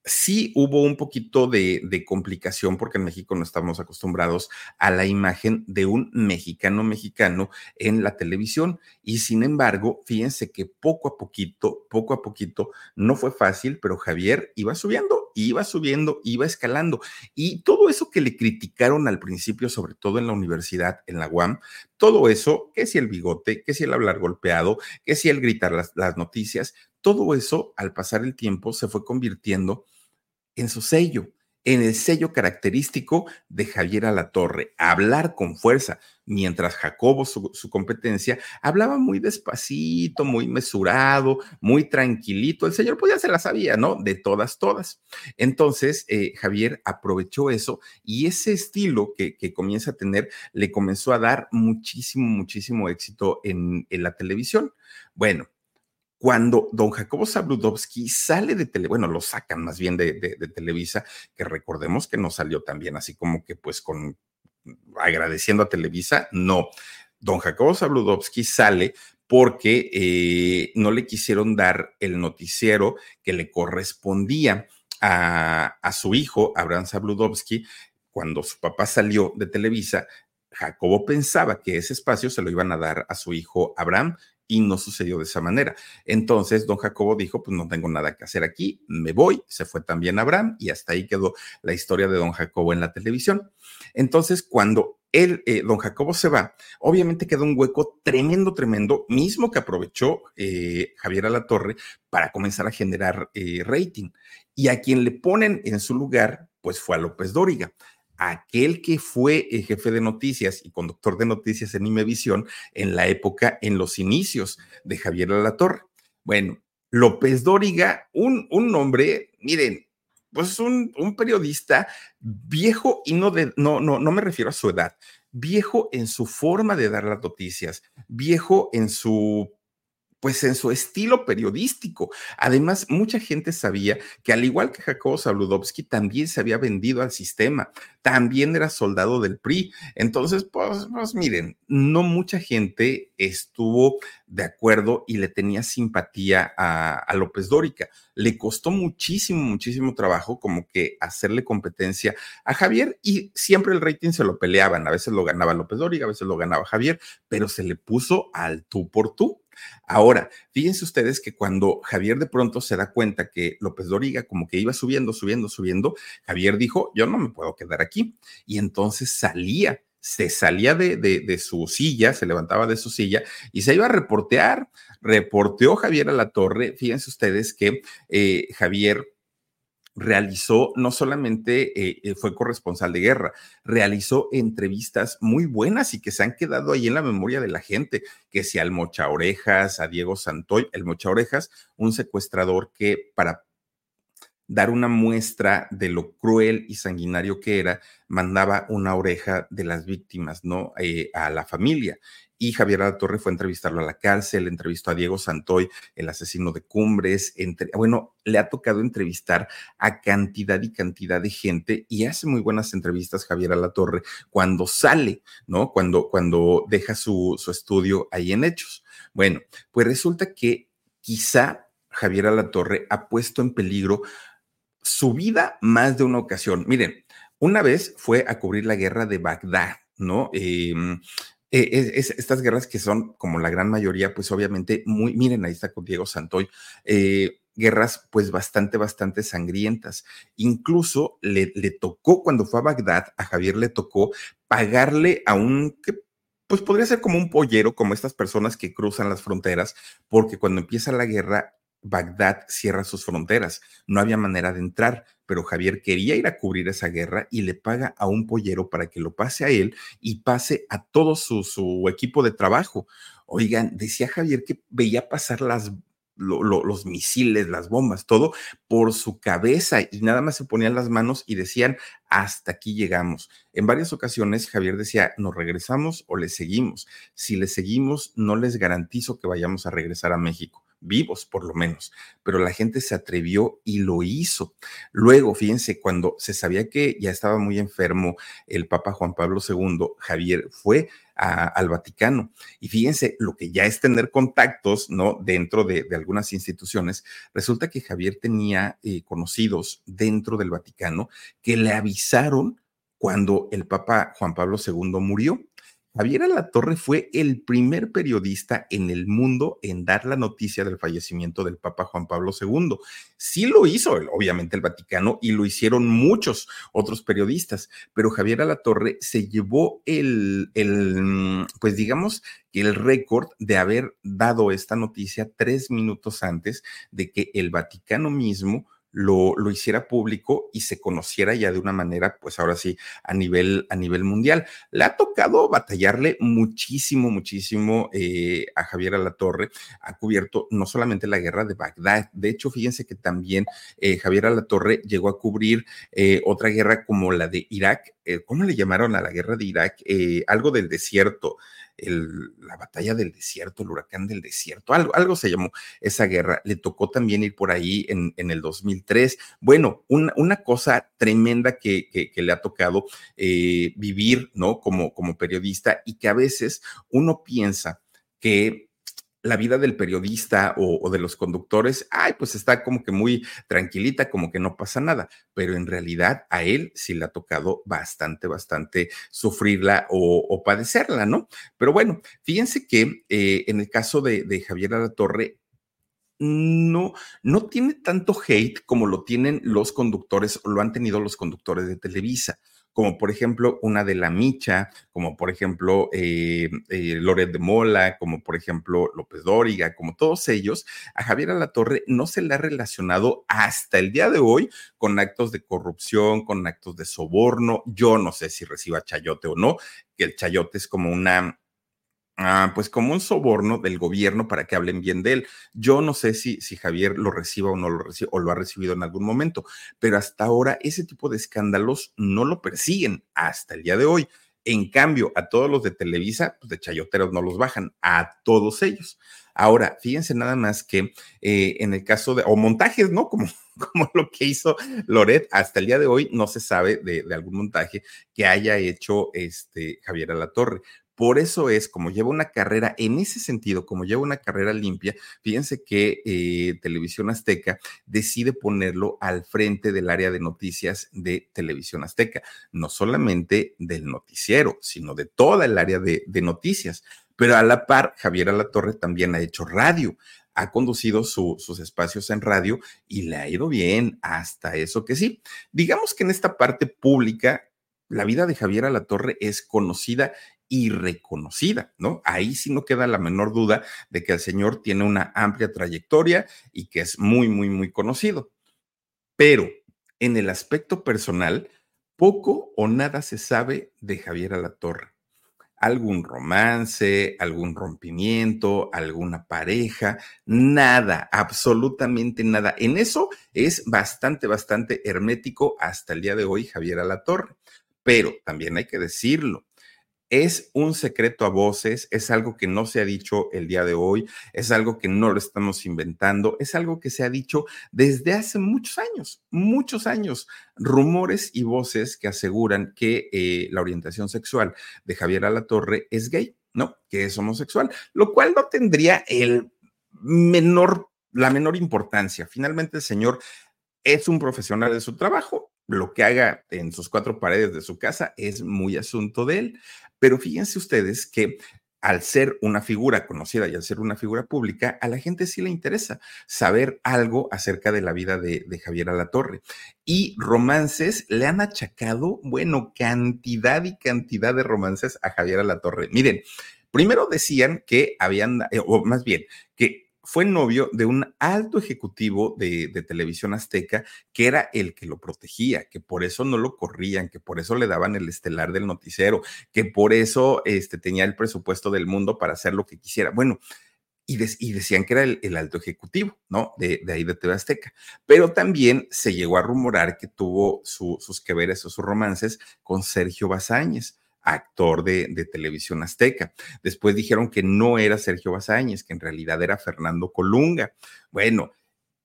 sí hubo un poquito de, complicación porque en México no estamos acostumbrados a la imagen de un mexicano mexicano en la televisión. Y sin embargo, fíjense que poco a poquito, poco a poquito, no fue fácil, pero Javier iba subiendo, iba subiendo, iba escalando. Y todo eso que le criticaron al principio, sobre todo en la universidad, en la UAM, todo eso, que si el bigote, que si el hablar golpeado, que si el gritar las, las noticias, todo eso al pasar el tiempo se fue convirtiendo en su sello, en el sello característico de Javier Alatorre, hablar con fuerza, mientras Jacobo, su, competencia, hablaba muy despacito, muy mesurado, muy tranquilito. El señor pues ya se la sabía, ¿no? De todas, todas. Entonces, eh, Javier aprovechó eso y ese estilo que, comienza a tener le comenzó a dar muchísimo, muchísimo éxito en, en la televisión. Bueno, cuando don Jacobo Zabludovsky sale de tele, bueno, lo sacan más bien de, Televisa, que recordemos que no salió también así como que pues con agradeciendo a Televisa, no. Don Jacobo Zabludovsky sale porque eh, no le quisieron dar el noticiero que le correspondía a, a su hijo, Abraham Zabludovsky, cuando su papá salió de Televisa, Jacobo pensaba que ese espacio se lo iban a dar a su hijo Abraham y no sucedió de esa manera. Entonces, don Jacobo dijo, pues no tengo nada que hacer aquí, me voy, se fue también Abraham y hasta ahí quedó la historia de don Jacobo en la televisión. Entonces, cuando él, eh, don Jacobo se va, obviamente quedó un hueco tremendo, tremendo, mismo que aprovechó eh, Javier Alatorre para comenzar a generar eh, rating. Y a quien le ponen en su lugar, pues fue a López Dóriga aquel que fue el jefe de noticias y conductor de noticias en Imevisión en la época, en los inicios de Javier Alatorre. Bueno, López Dóriga, un, un hombre, miren, pues un, un periodista viejo y no, de, no, no, no me refiero a su edad, viejo en su forma de dar las noticias, viejo en su pues en su estilo periodístico. Además, mucha gente sabía que al igual que Jacobo Zabludovsky, también se había vendido al sistema, también era soldado del PRI. Entonces, pues, pues, miren, no mucha gente estuvo de acuerdo y le tenía simpatía a, a López Dórica. Le costó muchísimo, muchísimo trabajo como que hacerle competencia a Javier y siempre el rating se lo peleaban. A veces lo ganaba López Dóriga, a veces lo ganaba Javier, pero se le puso al tú por tú. Ahora, fíjense ustedes que cuando Javier de pronto se da cuenta que López Doriga como que iba subiendo, subiendo, subiendo, Javier dijo, yo no me puedo quedar aquí. Y entonces salía se salía de, de, su silla, se levantaba de su silla y se iba a reportear. Reporteó Javier a la torre. Fíjense ustedes que eh, Javier realizó, no solamente eh, eh, fue corresponsal de guerra, realizó entrevistas muy buenas y que se han quedado ahí en la memoria de la gente, que si al Mocha Orejas, a Diego Santoy, el Mocha Orejas, un secuestrador que para dar una muestra de lo cruel y sanguinario que era, mandaba una oreja de las víctimas, ¿no? Eh, a la familia y Javier Torre fue a entrevistarlo a la cárcel, entrevistó a Diego Santoy, el asesino de Cumbres, entre, bueno, le ha tocado entrevistar a cantidad y cantidad de gente y hace muy buenas entrevistas Javier Torre cuando sale, ¿no? Cuando, cuando deja su, su estudio ahí en Hechos. Bueno, pues resulta que quizá Javier Torre ha puesto en peligro su vida más de una ocasión. Miren, una vez fue a cubrir la guerra de Bagdad, ¿no? Eh, eh, es, estas guerras que son, como la gran mayoría, pues obviamente muy, miren, ahí está con Diego Santoy, eh, guerras pues bastante, bastante sangrientas. Incluso le, le, tocó, cuando fue a Bagdad, a Javier le tocó pagarle a un, que pues podría ser como un pollero, como estas personas que cruzan las fronteras, porque cuando empieza la guerra, Bagdad cierra sus fronteras, no había manera de entrar, pero Javier quería ir a cubrir esa guerra y le paga a un pollero para que lo pase a él y pase a todo su, equipo de trabajo. Oigan, decía Javier que veía pasar las los misiles, las bombas, todo por su cabeza y nada más se ponían las manos y decían, hasta aquí llegamos. En varias ocasiones Javier decía, nos regresamos o le seguimos. Si le seguimos, no les garantizo que vayamos a regresar a México vivos por lo menos, pero la gente se atrevió y lo hizo. Luego, fíjense, cuando se sabía que ya estaba muy enfermo el Papa Juan Pablo II, Javier fue al Vaticano. Y fíjense, lo que ya es tener contactos, ¿no? Dentro de, algunas instituciones, resulta que Javier tenía eh, conocidos dentro del Vaticano que le avisaron cuando el Papa Juan Pablo II murió. Javier Alatorre fue el primer periodista en el mundo en dar la noticia del fallecimiento del Papa Juan Pablo II. Sí lo hizo, obviamente, el Vaticano y lo hicieron muchos otros periodistas, pero Javier Alatorre se llevó el, el pues digamos, el récord de haber dado esta noticia tres minutos antes de que el Vaticano mismo lo, lo, hiciera público y se conociera ya de una manera, pues ahora sí, a nivel, a nivel mundial. Le ha tocado batallarle muchísimo, muchísimo eh, a Javier Alatorre. Ha cubierto no solamente la guerra de Bagdad, de hecho, fíjense que también eh, Javier Alatorre llegó a cubrir eh, otra guerra como la de Irak. ¿Cómo le llamaron a la guerra de Irak? algo del desierto la batalla del desierto, el huracán del desierto, algo, algo se llamó esa guerra. Le tocó también ir por ahí en, en el 2003. Bueno, una cosa tremenda que, que, le ha tocado eh, vivir, ¿no? Como, como periodista y que a veces uno piensa que la vida del periodista o, de los conductores, ay, pues está como que muy tranquilita, como que no pasa nada, pero en realidad a él sí le ha tocado bastante, bastante sufrirla o, padecerla, ¿no? Pero bueno, fíjense que eh, en el caso de, de Javier Torre no, no tiene tanto hate como lo tienen los conductores o lo han tenido los conductores de Televisa como por ejemplo una de la Micha, como por ejemplo eh, eh, Loret de Mola, como por ejemplo López Dóriga, como todos ellos, a Javier Alatorre no se le ha relacionado hasta el día de hoy con actos de corrupción, con actos de soborno. Yo no sé si reciba chayote o no, que el chayote es como una Ah, pues como un soborno del gobierno para que hablen bien de él. Yo no sé si, si Javier lo reciba o no lo reciba o lo ha recibido en algún momento, pero hasta ahora ese tipo de escándalos no lo persiguen hasta el día de hoy. En cambio, a todos los de Televisa, pues de chayoteros no los bajan, a todos ellos. Ahora, fíjense nada más que eh, en el caso de, o montajes, ¿no? Como, como lo que hizo Loret, hasta el día de hoy no se sabe de, de algún montaje que haya hecho este Javier Alatorre. Por eso es, como lleva una carrera, en ese sentido, como lleva una carrera limpia, fíjense que eh, Televisión Azteca decide ponerlo al frente del área de noticias de Televisión Azteca, no solamente del noticiero, sino de toda el área de, noticias. Pero a la par, Javier Alatorre también ha hecho radio ha conducido sus espacios en radio y le ha ido bien hasta eso que sí. Digamos que en esta parte pública, la vida de Javier Alatorre es conocida y reconocida, ¿no? Ahí sí no queda la menor duda de que el señor tiene una amplia trayectoria y que es muy, muy, muy conocido. Pero en el aspecto personal, poco o nada se sabe de Javier Alatorre. Algún romance, algún rompimiento, alguna pareja, nada, absolutamente nada. En eso es bastante, bastante hermético hasta el día de hoy Javier Alatorre. Pero también hay que decirlo, es un secreto a voces, es algo que no se ha dicho el día de hoy, es algo que no lo estamos inventando, es algo que se ha dicho desde hace muchos años, muchos años. Rumores y voces que aseguran que eh, la orientación sexual de Javier Alatorre es gay, ¿no? Que es homosexual, lo cual no tendría el menor, la menor importancia. Finalmente el señor es un profesional de su trabajo, lo que haga en sus cuatro paredes de su casa es muy asunto de él. Pero fíjense ustedes que al ser una figura conocida y al ser una figura pública, a la gente sí le interesa saber algo acerca de la vida de, de Javier Alatorre. Y romances le han achacado, bueno, cantidad y cantidad de romances a Javier Alatorre. Miren, primero decían que habían, eh, o más bien, que fue novio de un alto ejecutivo de, televisión azteca que era el que lo protegía, que por eso no lo corrían, que por eso le daban el estelar del noticiero, que por eso este, tenía el presupuesto del mundo para hacer lo que quisiera. Bueno, y, decían que era el, alto ejecutivo, ¿no? De, ahí de TV Azteca. Pero también se llegó a rumorar que tuvo sus que veres o sus romances con Sergio Bazáñez actor de, de, televisión azteca. Después dijeron que no era Sergio Bazáñez, que en realidad era Fernando Colunga. Bueno,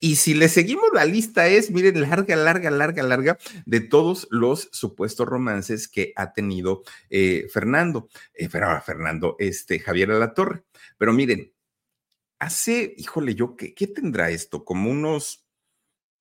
y si le seguimos la lista es, miren, larga, larga, larga, larga, de todos los supuestos romances que ha tenido eh, Fernando, eh, Fernando, este, Javier Alatorre. Pero miren, hace, híjole, yo, ¿qué, ¿qué tendrá esto? Como unos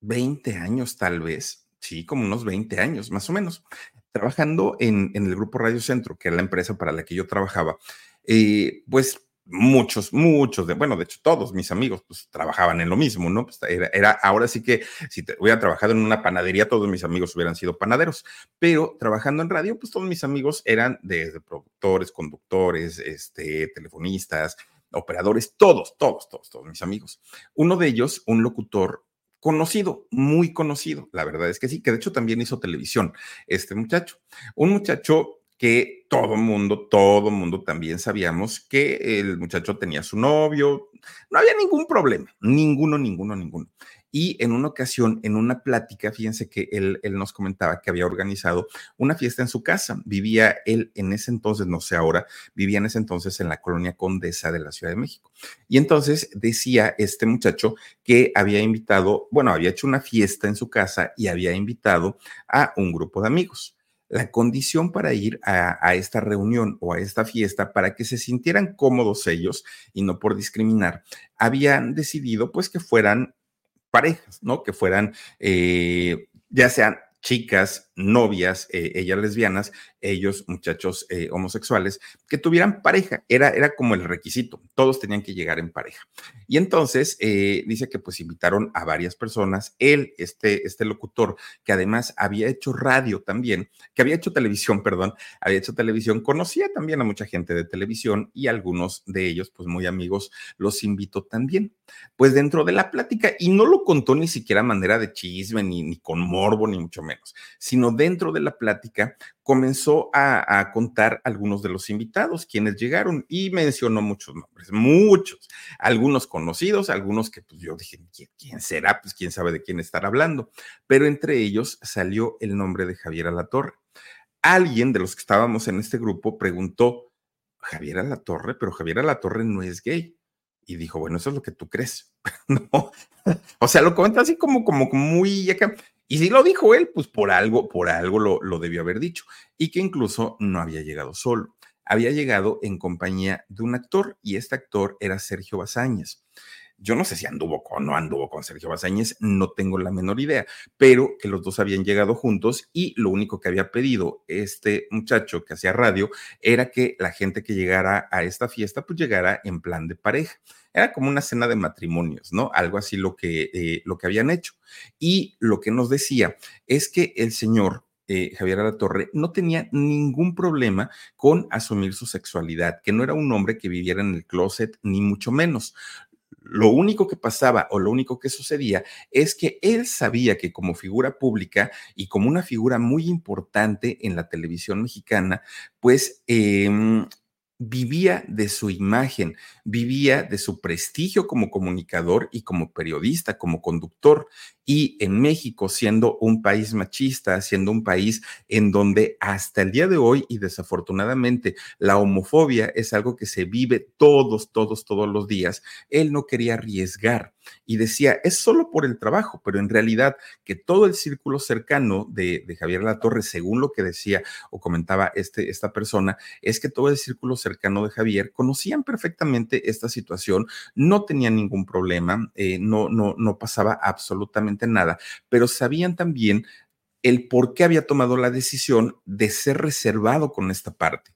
20 años tal vez, sí, como unos 20 años más o menos, trabajando en, en el Grupo Radio Centro, que era la empresa para la que yo trabajaba, eh, pues muchos, muchos, de, bueno, de hecho todos mis amigos pues trabajaban en lo mismo, ¿no? Pues, era, era, ahora sí que si te, hubiera trabajado en una panadería, todos mis amigos hubieran sido panaderos, pero trabajando en radio, pues todos mis amigos eran desde productores, conductores, este, telefonistas, operadores, todos, todos, todos, todos mis amigos. Uno de ellos, un locutor conocido, muy conocido, la verdad es que sí, que de hecho también hizo televisión, este muchacho, un muchacho que todo mundo, todo mundo también sabíamos que el muchacho tenía su novio, no había ningún problema, ninguno, ninguno, ninguno. Y en una ocasión, en una plática, fíjense que él, él, nos comentaba que había organizado una fiesta en su casa. Vivía él en ese entonces, no sé ahora, vivía en ese entonces en la colonia Condesa de la Ciudad de México. Y entonces decía este muchacho que había invitado, bueno, había hecho una fiesta en su casa y había invitado a un grupo de amigos la condición para ir a, esta reunión o a esta fiesta para que se sintieran cómodos ellos y no por discriminar, habían decidido pues que fueran parejas, ¿no? Que fueran eh, ya sean chicas, novias, eh, ellas lesbianas, ellos muchachos eh, homosexuales, que tuvieran pareja. Era, era como el requisito. Todos tenían que llegar en pareja. Y entonces eh, dice que pues invitaron a varias personas. Él, este, este locutor, que además había hecho radio también, que había hecho televisión, perdón, había hecho televisión, conocía también a mucha gente de televisión y algunos de ellos, pues muy amigos, los invitó también. Pues dentro de la plática, y no lo contó ni siquiera manera de chisme, ni, ni con morbo, ni mucho menos, sino dentro de la plática comenzó a, contar algunos de los invitados, quienes llegaron y mencionó muchos nombres, muchos, algunos conocidos, algunos que pues yo dije, ¿quién, será? Pues quién sabe de quién estar hablando, pero entre ellos salió el nombre de Javier Alatorre. Alguien de los que estábamos en este grupo preguntó, Javier Alatorre, pero Javier Alatorre no es gay. Y dijo, bueno, eso es lo que tú crees. no. O sea, lo comenta así como, como, muy. Y si lo dijo él, pues por algo, por algo lo, lo debió haber dicho. Y que incluso no había llegado solo. Había llegado en compañía de un actor y este actor era Sergio Bazáñez. Yo no sé si anduvo con o no anduvo con Sergio Bazáñez, no tengo la menor idea, pero que los dos habían llegado juntos y lo único que había pedido este muchacho que hacía radio era que la gente que llegara a esta fiesta pues llegara en plan de pareja. Era como una cena de matrimonios, ¿no? Algo así lo que, eh, lo que habían hecho. Y lo que nos decía es que el señor eh, Javier Alatorre no tenía ningún problema con asumir su sexualidad, que no era un hombre que viviera en el closet, ni mucho menos. Lo único que pasaba o lo único que sucedía es que él sabía que como figura pública y como una figura muy importante en la televisión mexicana, pues eh, vivía de su imagen, vivía de su prestigio como comunicador y como periodista, como conductor. Y en México, siendo un país machista, siendo un país en donde hasta el día de hoy y desafortunadamente la homofobia es algo que se vive todos, todos, todos los días, él no quería arriesgar y decía, es solo por el trabajo, pero en realidad que todo el círculo cercano de, de Javier Latorre, según lo que decía o comentaba este, esta persona, es que todo el círculo cercano de Javier conocían perfectamente esta situación, no tenían ningún problema, eh, no, no, no pasaba absolutamente nada, pero sabían también el por qué había tomado la decisión de ser reservado con esta parte.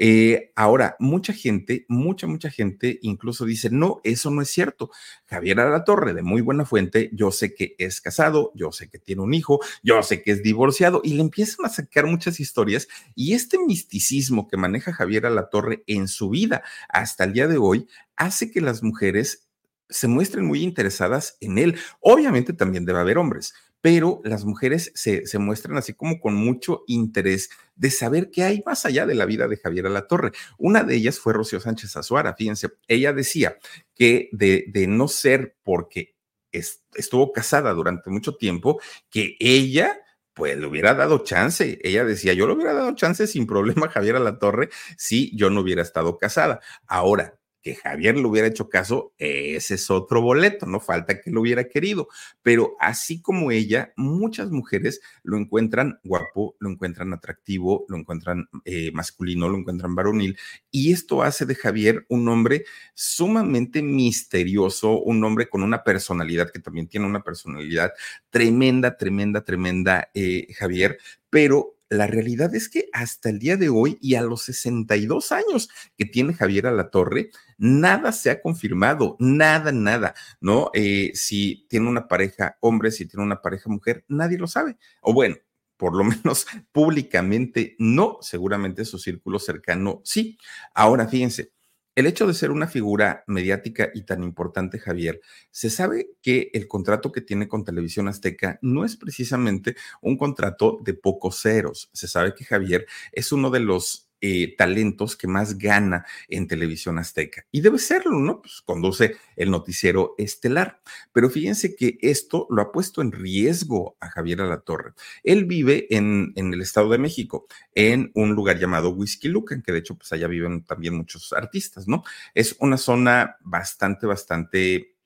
Eh, ahora, mucha gente, mucha, mucha gente incluso dice, no, eso no es cierto. Javier Torre de muy buena fuente, yo sé que es casado, yo sé que tiene un hijo, yo sé que es divorciado, y le empiezan a sacar muchas historias. Y este misticismo que maneja Javier Torre en su vida hasta el día de hoy hace que las mujeres se muestren muy interesadas en él. Obviamente también debe haber hombres, pero las mujeres se, se, muestran así como con mucho interés de saber qué hay más allá de la vida de Javier Alatorre. Una de ellas fue Rocío Sánchez Azuara, fíjense, ella decía que de, de no ser porque estuvo casada durante mucho tiempo, que ella pues le hubiera dado chance. Ella decía, yo le hubiera dado chance sin problema a Javier Alatorre si yo no hubiera estado casada. Ahora, que Javier le hubiera hecho caso, ese es otro boleto, no falta que lo hubiera querido. Pero así como ella, muchas mujeres lo encuentran guapo, lo encuentran atractivo, lo encuentran eh, masculino, lo encuentran varonil. Y esto hace de Javier un hombre sumamente misterioso, un hombre con una personalidad que también tiene una personalidad tremenda, tremenda, tremenda, eh, Javier, pero la realidad es que hasta el día de hoy y a los 62 años que tiene Javier Alatorre, nada se ha confirmado, nada, nada, ¿no? Eh, si tiene una pareja hombre, si tiene una pareja mujer, nadie lo sabe. O bueno, por lo menos públicamente no, seguramente su círculo cercano sí. Ahora, fíjense, el hecho de ser una figura mediática y tan importante, Javier, se sabe que el contrato que tiene con Televisión Azteca no es precisamente un contrato de pocos ceros. Se sabe que Javier es uno de los eh, talentos que más gana en televisión azteca. Y debe serlo, ¿no? Pues conduce el noticiero estelar. Pero fíjense que esto lo ha puesto en riesgo a Javier Alatorre. Él vive en, en el Estado de México, en un lugar llamado Whisky Lucan, que de hecho, pues allá viven también muchos artistas, ¿no? Es una zona bastante, bastante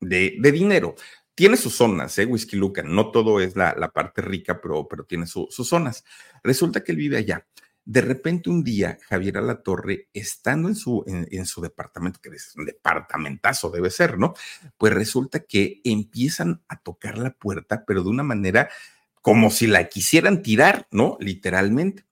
de, de dinero tiene sus zonas, ¿eh? Whisky Lucan, no todo es la, la parte rica, pero, pero tiene sus zonas. Resulta que él vive allá. De repente un día, Javier Alatorre, estando en su, en, su departamento, que es un departamentazo debe ser, ¿no? Pues resulta que empiezan a tocar la puerta, pero de una manera como si la quisieran tirar, ¿no? Literalmente.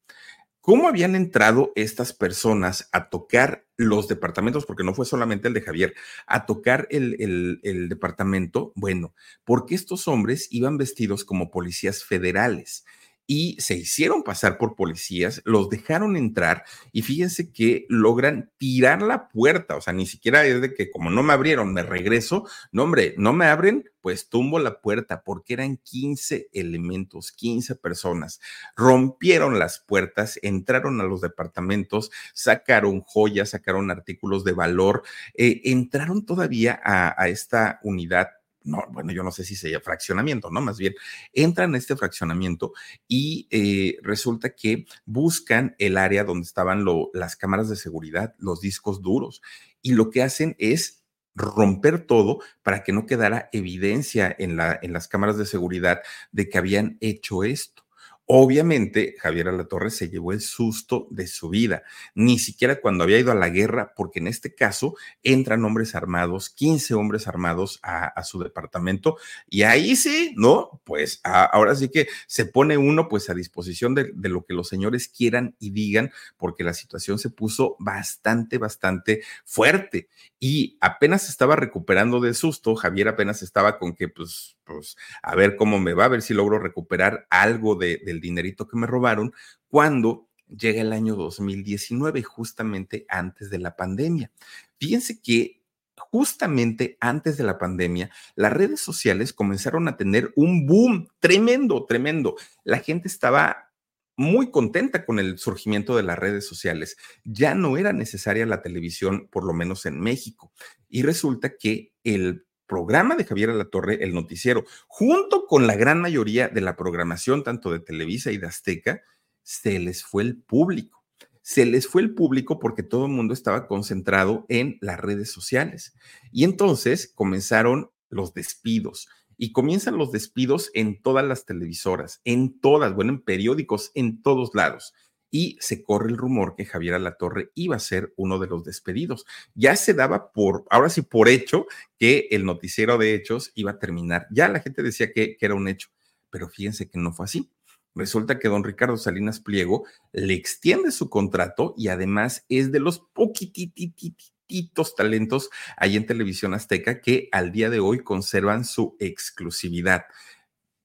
¿Cómo habían entrado estas personas a tocar los departamentos? Porque no fue solamente el de Javier, a tocar el, el, el, departamento. Bueno, porque estos hombres iban vestidos como policías federales y se hicieron pasar por policías, los dejaron entrar y fíjense que logran tirar la puerta, o sea, ni siquiera es de que como no me abrieron, me regreso, no hombre, no me abren, pues tumbo la puerta porque eran 15 elementos, 15 personas, rompieron las puertas, entraron a los departamentos, sacaron joyas, sacaron artículos de valor, eh, entraron todavía a, a esta unidad no, bueno, yo no sé si sería fraccionamiento, ¿no? Más bien, entran a este fraccionamiento y eh, resulta que buscan el área donde estaban las cámaras de seguridad, los discos duros, y lo que hacen es romper todo para que no quedara evidencia en, la, en las cámaras de seguridad de que habían hecho esto. Obviamente, Javier Alatorre se llevó el susto de su vida, ni siquiera cuando había ido a la guerra, porque en este caso entran hombres armados, 15 hombres armados a, su departamento, y ahí sí, ¿no? Pues ahora sí que se pone uno pues a disposición de, de lo que los señores quieran y digan, porque la situación se puso bastante, bastante fuerte, y apenas estaba recuperando del susto, Javier apenas estaba con que pues pues a ver cómo me va, a ver si logro recuperar algo de, del dinerito que me robaron, cuando llega el año 2019, justamente antes de la pandemia. Fíjense que justamente antes de la pandemia, las redes sociales comenzaron a tener un boom tremendo, tremendo. La gente estaba muy contenta con el surgimiento de las redes sociales. Ya no era necesaria la televisión, por lo menos en México. Y resulta que el programa de Javier Alatorre, el noticiero, junto con la gran mayoría de la programación, tanto de Televisa y de Azteca, se les fue el público. Se les fue el público porque todo el mundo estaba concentrado en las redes sociales. Y entonces comenzaron los despidos. Y comienzan los despidos en todas las televisoras, en todas, bueno, en periódicos, en todos lados y se corre el rumor que Javier Alatorre iba a ser uno de los despedidos. Ya se daba por, ahora sí, por hecho que el noticiero de hechos iba a terminar. Ya la gente decía que, era un hecho, pero fíjense que no fue así. Resulta que don Ricardo Salinas Pliego le extiende su contrato y además es de los poquitititos talentos ahí en Televisión Azteca que al día de hoy conservan su exclusividad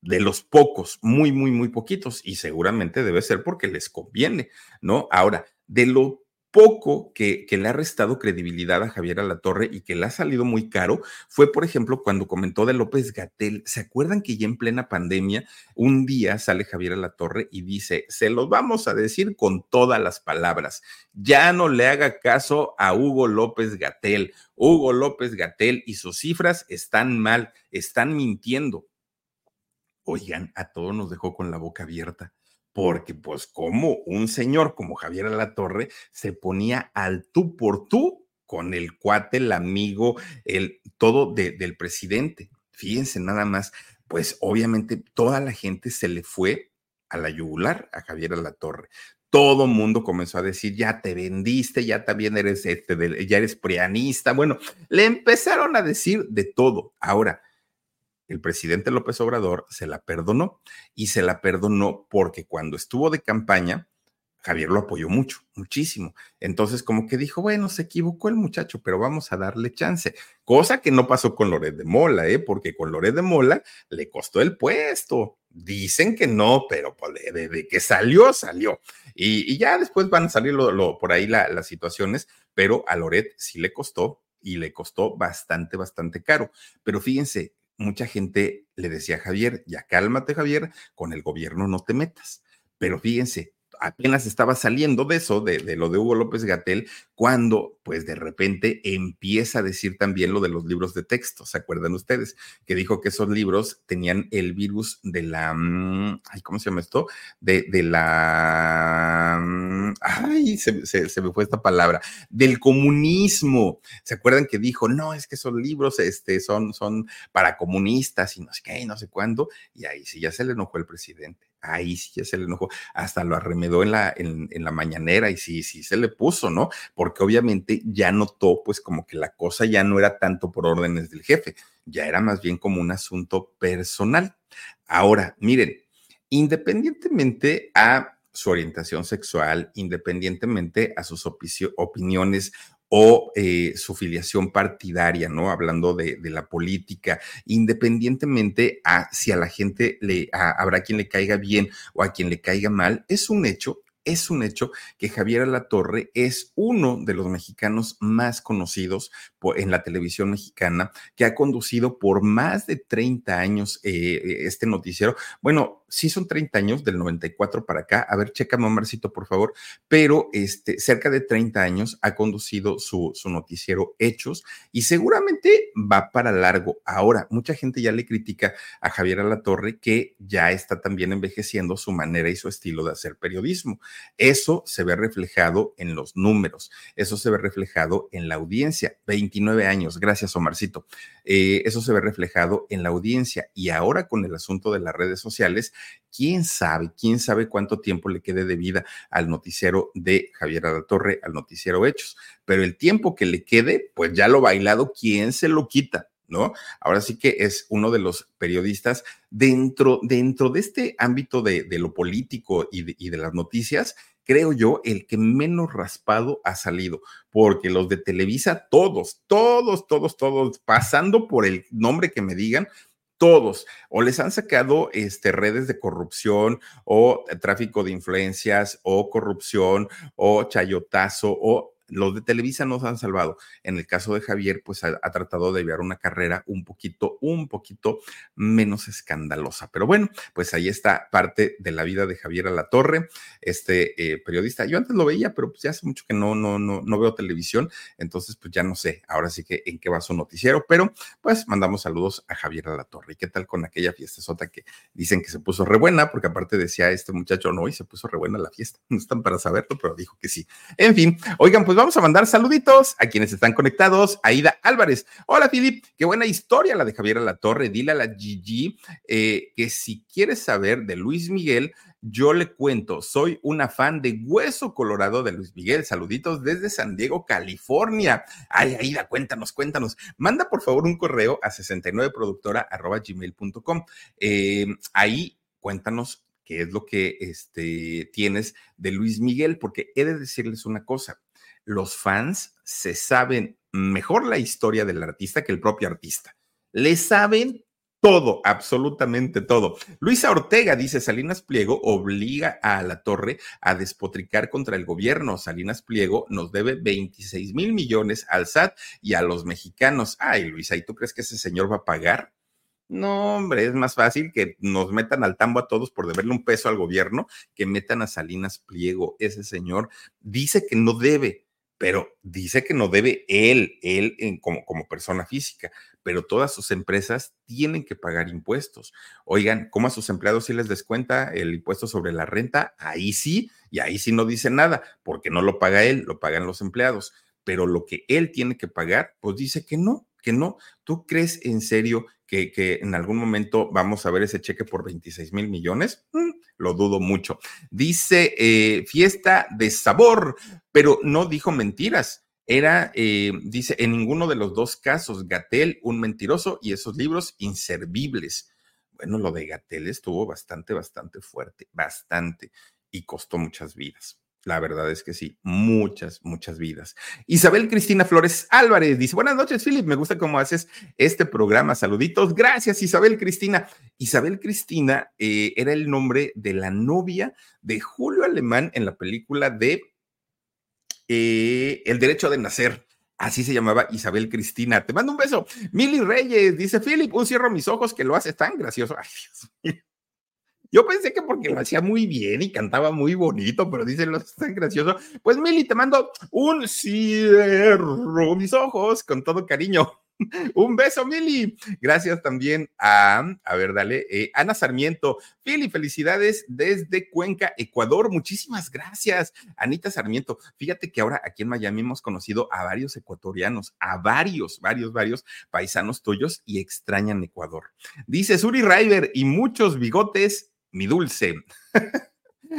de los pocos, muy, muy, muy poquitos, y seguramente debe ser porque les conviene, ¿no? Ahora, de lo poco que, que, le ha restado credibilidad a Javier Alatorre y que le ha salido muy caro fue, por ejemplo, cuando comentó de López Gatel. ¿Se acuerdan que ya en plena pandemia, un día sale Javier Alatorre y dice, se los vamos a decir con todas las palabras, ya no le haga caso a Hugo López Gatel. Hugo López Gatel y sus cifras están mal, están mintiendo oigan, a todos nos dejó con la boca abierta porque pues como un señor como Javier Alatorre se ponía al tú por tú con el cuate, el amigo, el todo del presidente. Fíjense nada más, pues obviamente toda la gente se le fue a la yugular a Javier Alatorre. Todo mundo comenzó a decir, ya te vendiste, ya también eres, este, ya eres prianista. Bueno, le empezaron a decir de todo. Ahora, el presidente López Obrador se la perdonó y se la perdonó porque cuando estuvo de campaña, Javier lo apoyó mucho, muchísimo. Entonces, como que dijo, bueno, se equivocó el muchacho, pero vamos a darle chance. Cosa que no pasó con Loret de Mola, ¿eh? porque con Loret de Mola le costó el puesto. Dicen que no, pero pues, de, que salió, salió. Y, ya después van a salir por ahí las situaciones, pero a Loret sí le costó y le costó bastante, bastante caro. Pero fíjense, mucha gente le decía a Javier, ya cálmate Javier, con el gobierno no te metas. Pero fíjense, apenas estaba saliendo de eso, de, lo de Hugo López Gatel, cuando pues de repente empieza a decir también lo de los libros de texto, ¿se acuerdan ustedes? Que dijo que esos libros tenían el virus de la, mm, ¿cómo se llama esto? De, de la, mm, ay, se, se, me fue esta palabra, del comunismo. ¿Se acuerdan que dijo, no, es que esos libros este, son, son para comunistas y no sé qué, no sé cuándo? Y ahí sí ya se le enojó el presidente ahí sí ya se le enojó, hasta lo arremedó en la, en, la mañanera y sí, sí se le puso, ¿no? Porque obviamente ya notó pues como que la cosa ya no era tanto por órdenes del jefe, ya era más bien como un asunto personal. Ahora, miren, independientemente a su orientación sexual, independientemente a sus opiniones o eh, su filiación partidaria, ¿no? Hablando de, la política, independientemente a si a la gente le habrá quien le caiga bien o a quien le caiga mal, es un hecho es un hecho que Javier Alatorre es uno de los mexicanos más conocidos en la televisión mexicana, que ha conducido por más de 30 años eh, este noticiero. Bueno, sí son 30 años, del 94 para acá. A ver, chécame, Marcito, por favor. Pero este, cerca de 30 años ha conducido su, su noticiero Hechos y seguramente va para largo. Ahora, mucha gente ya le critica a Javier Alatorre que ya está también envejeciendo su manera y su estilo de hacer periodismo. Eso se ve reflejado en los números, eso se ve reflejado en la audiencia. 29 años, gracias Omarcito. Eh, eso se ve reflejado en la audiencia y ahora con el asunto de las redes sociales, quién sabe, quién sabe cuánto tiempo le quede de vida al noticiero de Javier Torre, al noticiero Hechos, pero el tiempo que le quede, pues ya lo bailado, ¿quién se lo quita? ¿no? Ahora sí que es uno de los periodistas dentro, dentro de este ámbito de, lo político y de las noticias, creo yo, el que menos raspado ha salido, porque los de Televisa, todos, todos, todos, todos, pasando por el nombre que me digan, todos, o les han sacado este, redes de corrupción o tráfico de influencias o corrupción o chayotazo o los de Televisa nos han salvado. En el caso de Javier, pues ha, tratado de llevar una carrera un poquito, un poquito menos escandalosa. Pero bueno, pues ahí está parte de la vida de Javier Alatorre, este eh, periodista. Yo antes lo veía, pero pues ya hace mucho que no, no, no, no veo televisión, entonces pues ya no sé ahora sí que en qué va su noticiero, pero pues mandamos saludos a Javier Alatorre. ¿Y qué tal con aquella fiesta sota que dicen que se puso re buena? Porque aparte decía este muchacho, no, y se puso re buena la fiesta. No están para saberlo, pero dijo que sí. En fin, oigan, pues vamos a mandar saluditos a quienes están conectados. Aida Álvarez. Hola, Filip. Qué buena historia la de Javier La Torre. Dile a la Gigi eh, que si quieres saber de Luis Miguel, yo le cuento, soy una fan de Hueso Colorado de Luis Miguel. Saluditos desde San Diego, California. Ay, Aida, cuéntanos, cuéntanos. Manda por favor un correo a 69productora.gmail.com. Eh, ahí cuéntanos qué es lo que este, tienes de Luis Miguel, porque he de decirles una cosa los fans se saben mejor la historia del artista que el propio artista. Le saben todo, absolutamente todo. Luisa Ortega dice, Salinas Pliego obliga a la torre a despotricar contra el gobierno. Salinas Pliego nos debe 26 mil millones al SAT y a los mexicanos. Ay, Luisa, ¿y tú crees que ese señor va a pagar? No, hombre, es más fácil que nos metan al tambo a todos por deberle un peso al gobierno que metan a Salinas Pliego. Ese señor dice que no debe, pero dice que no debe él, él como, como persona física, pero todas sus empresas tienen que pagar impuestos. Oigan, ¿cómo a sus empleados sí les descuenta el impuesto sobre la renta? Ahí sí, y ahí sí no dice nada, porque no lo paga él, lo pagan los empleados. Pero lo que él tiene que pagar, pues dice que no, que no. ¿Tú crees en serio que, que en algún momento vamos a ver ese cheque por 26 mil millones? Mm, lo dudo mucho. Dice eh, fiesta de sabor, pero no dijo mentiras era, eh, dice, en ninguno de los dos casos, Gatel, un mentiroso y esos libros inservibles. Bueno, lo de Gatel estuvo bastante, bastante fuerte, bastante, y costó muchas vidas. La verdad es que sí, muchas, muchas vidas. Isabel Cristina Flores Álvarez dice, buenas noches, Philip, me gusta cómo haces este programa. Saluditos. Gracias, Isabel Cristina. Isabel Cristina eh, era el nombre de la novia de Julio Alemán en la película de eh, el derecho de nacer. Así se llamaba Isabel Cristina. Te mando un beso. Mili Reyes dice: Philip, un cierro mis ojos que lo hace tan gracioso. Ay, Dios mío. Yo pensé que porque lo hacía muy bien y cantaba muy bonito, pero dice lo hace tan gracioso. Pues Mili, te mando un cierro mis ojos con todo cariño. Un beso, Mili. Gracias también a, a ver, dale, eh, Ana Sarmiento. Fili, felicidades desde Cuenca, Ecuador. Muchísimas gracias, Anita Sarmiento. Fíjate que ahora aquí en Miami hemos conocido a varios ecuatorianos, a varios, varios, varios paisanos tuyos y extrañan Ecuador. Dice Suri River y muchos bigotes, mi dulce.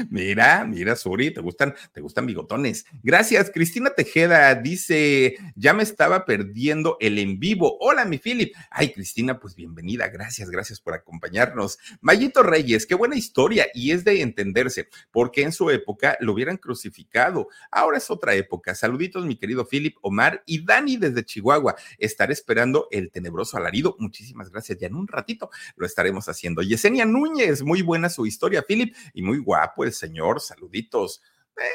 Mira, mira, Suri, te gustan, te gustan bigotones. Gracias, Cristina Tejeda dice, ya me estaba perdiendo el en vivo. Hola, mi Philip. Ay, Cristina, pues bienvenida. Gracias, gracias por acompañarnos. Mayito Reyes, qué buena historia y es de entenderse, porque en su época lo hubieran crucificado. Ahora es otra época. Saluditos, mi querido Philip, Omar y Dani desde Chihuahua. Estaré esperando el tenebroso alarido. Muchísimas gracias. Ya en un ratito lo estaremos haciendo. Yesenia Núñez, muy buena su historia, Philip, y muy guapo el señor, saluditos.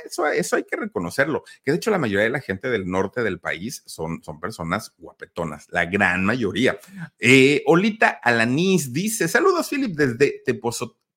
Eso, eso hay que reconocerlo. Que de hecho la mayoría de la gente del norte del país son, son personas guapetonas, la gran mayoría. Eh, Olita Alanis dice, saludos Philip desde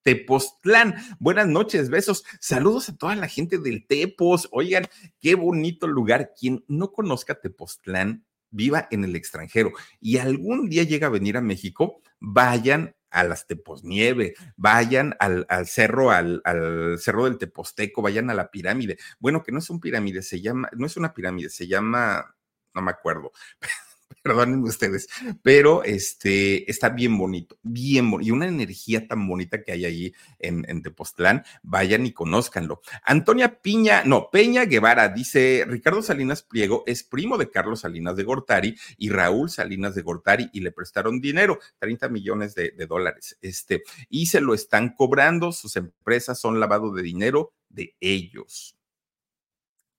Tepoztlán. Buenas noches, besos. Saludos a toda la gente del Tepos. Oigan, qué bonito lugar. Quien no conozca Tepoztlán, viva en el extranjero y algún día llega a venir a México, vayan a las Teposnieve, vayan al, cerro, al, al, cerro del Teposteco, vayan a la pirámide. Bueno, que no es un pirámide, se llama, no es una pirámide, se llama, no me acuerdo, perdonen ustedes, pero este está bien bonito, bien bonito, y una energía tan bonita que hay ahí en, en Tepoztlán, vayan y conózcanlo. Antonia Piña, no, Peña Guevara dice, Ricardo Salinas Pliego es primo de Carlos Salinas de Gortari y Raúl Salinas de Gortari y le prestaron dinero, 30 millones de, de dólares, este, y se lo están cobrando, sus empresas son lavado de dinero de ellos.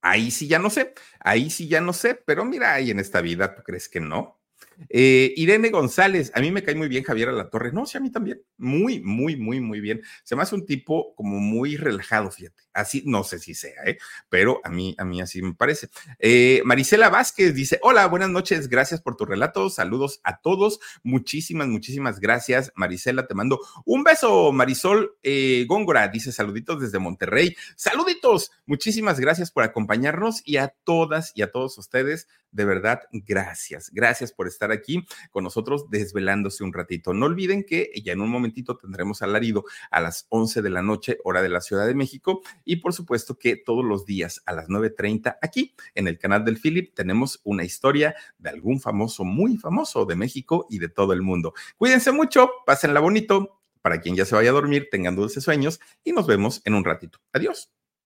Ahí sí ya no sé, ahí sí ya no sé, pero mira, ahí en esta vida, ¿tú crees que no? Eh, Irene González, a mí me cae muy bien Javier La Torre. No, sí, a mí también. Muy, muy, muy, muy bien. Se me hace un tipo como muy relajado, fíjate. Así, no sé si sea, ¿eh? pero a mí, a mí así me parece. Eh, Marisela Vázquez dice: Hola, buenas noches, gracias por tu relato. Saludos a todos. Muchísimas, muchísimas gracias, Marisela. Te mando un beso. Marisol eh, Góngora dice: Saluditos desde Monterrey. Saluditos. Muchísimas gracias por acompañarnos y a todas y a todos ustedes de verdad, gracias. Gracias por estar aquí con nosotros desvelándose un ratito. No olviden que ya en un momentito tendremos alarido a las 11 de la noche, hora de la Ciudad de México. Y por supuesto que todos los días a las 9.30 aquí en el canal del Philip tenemos una historia de algún famoso, muy famoso de México y de todo el mundo. Cuídense mucho, pásenla bonito. Para quien ya se vaya a dormir, tengan dulces sueños y nos vemos en un ratito. Adiós.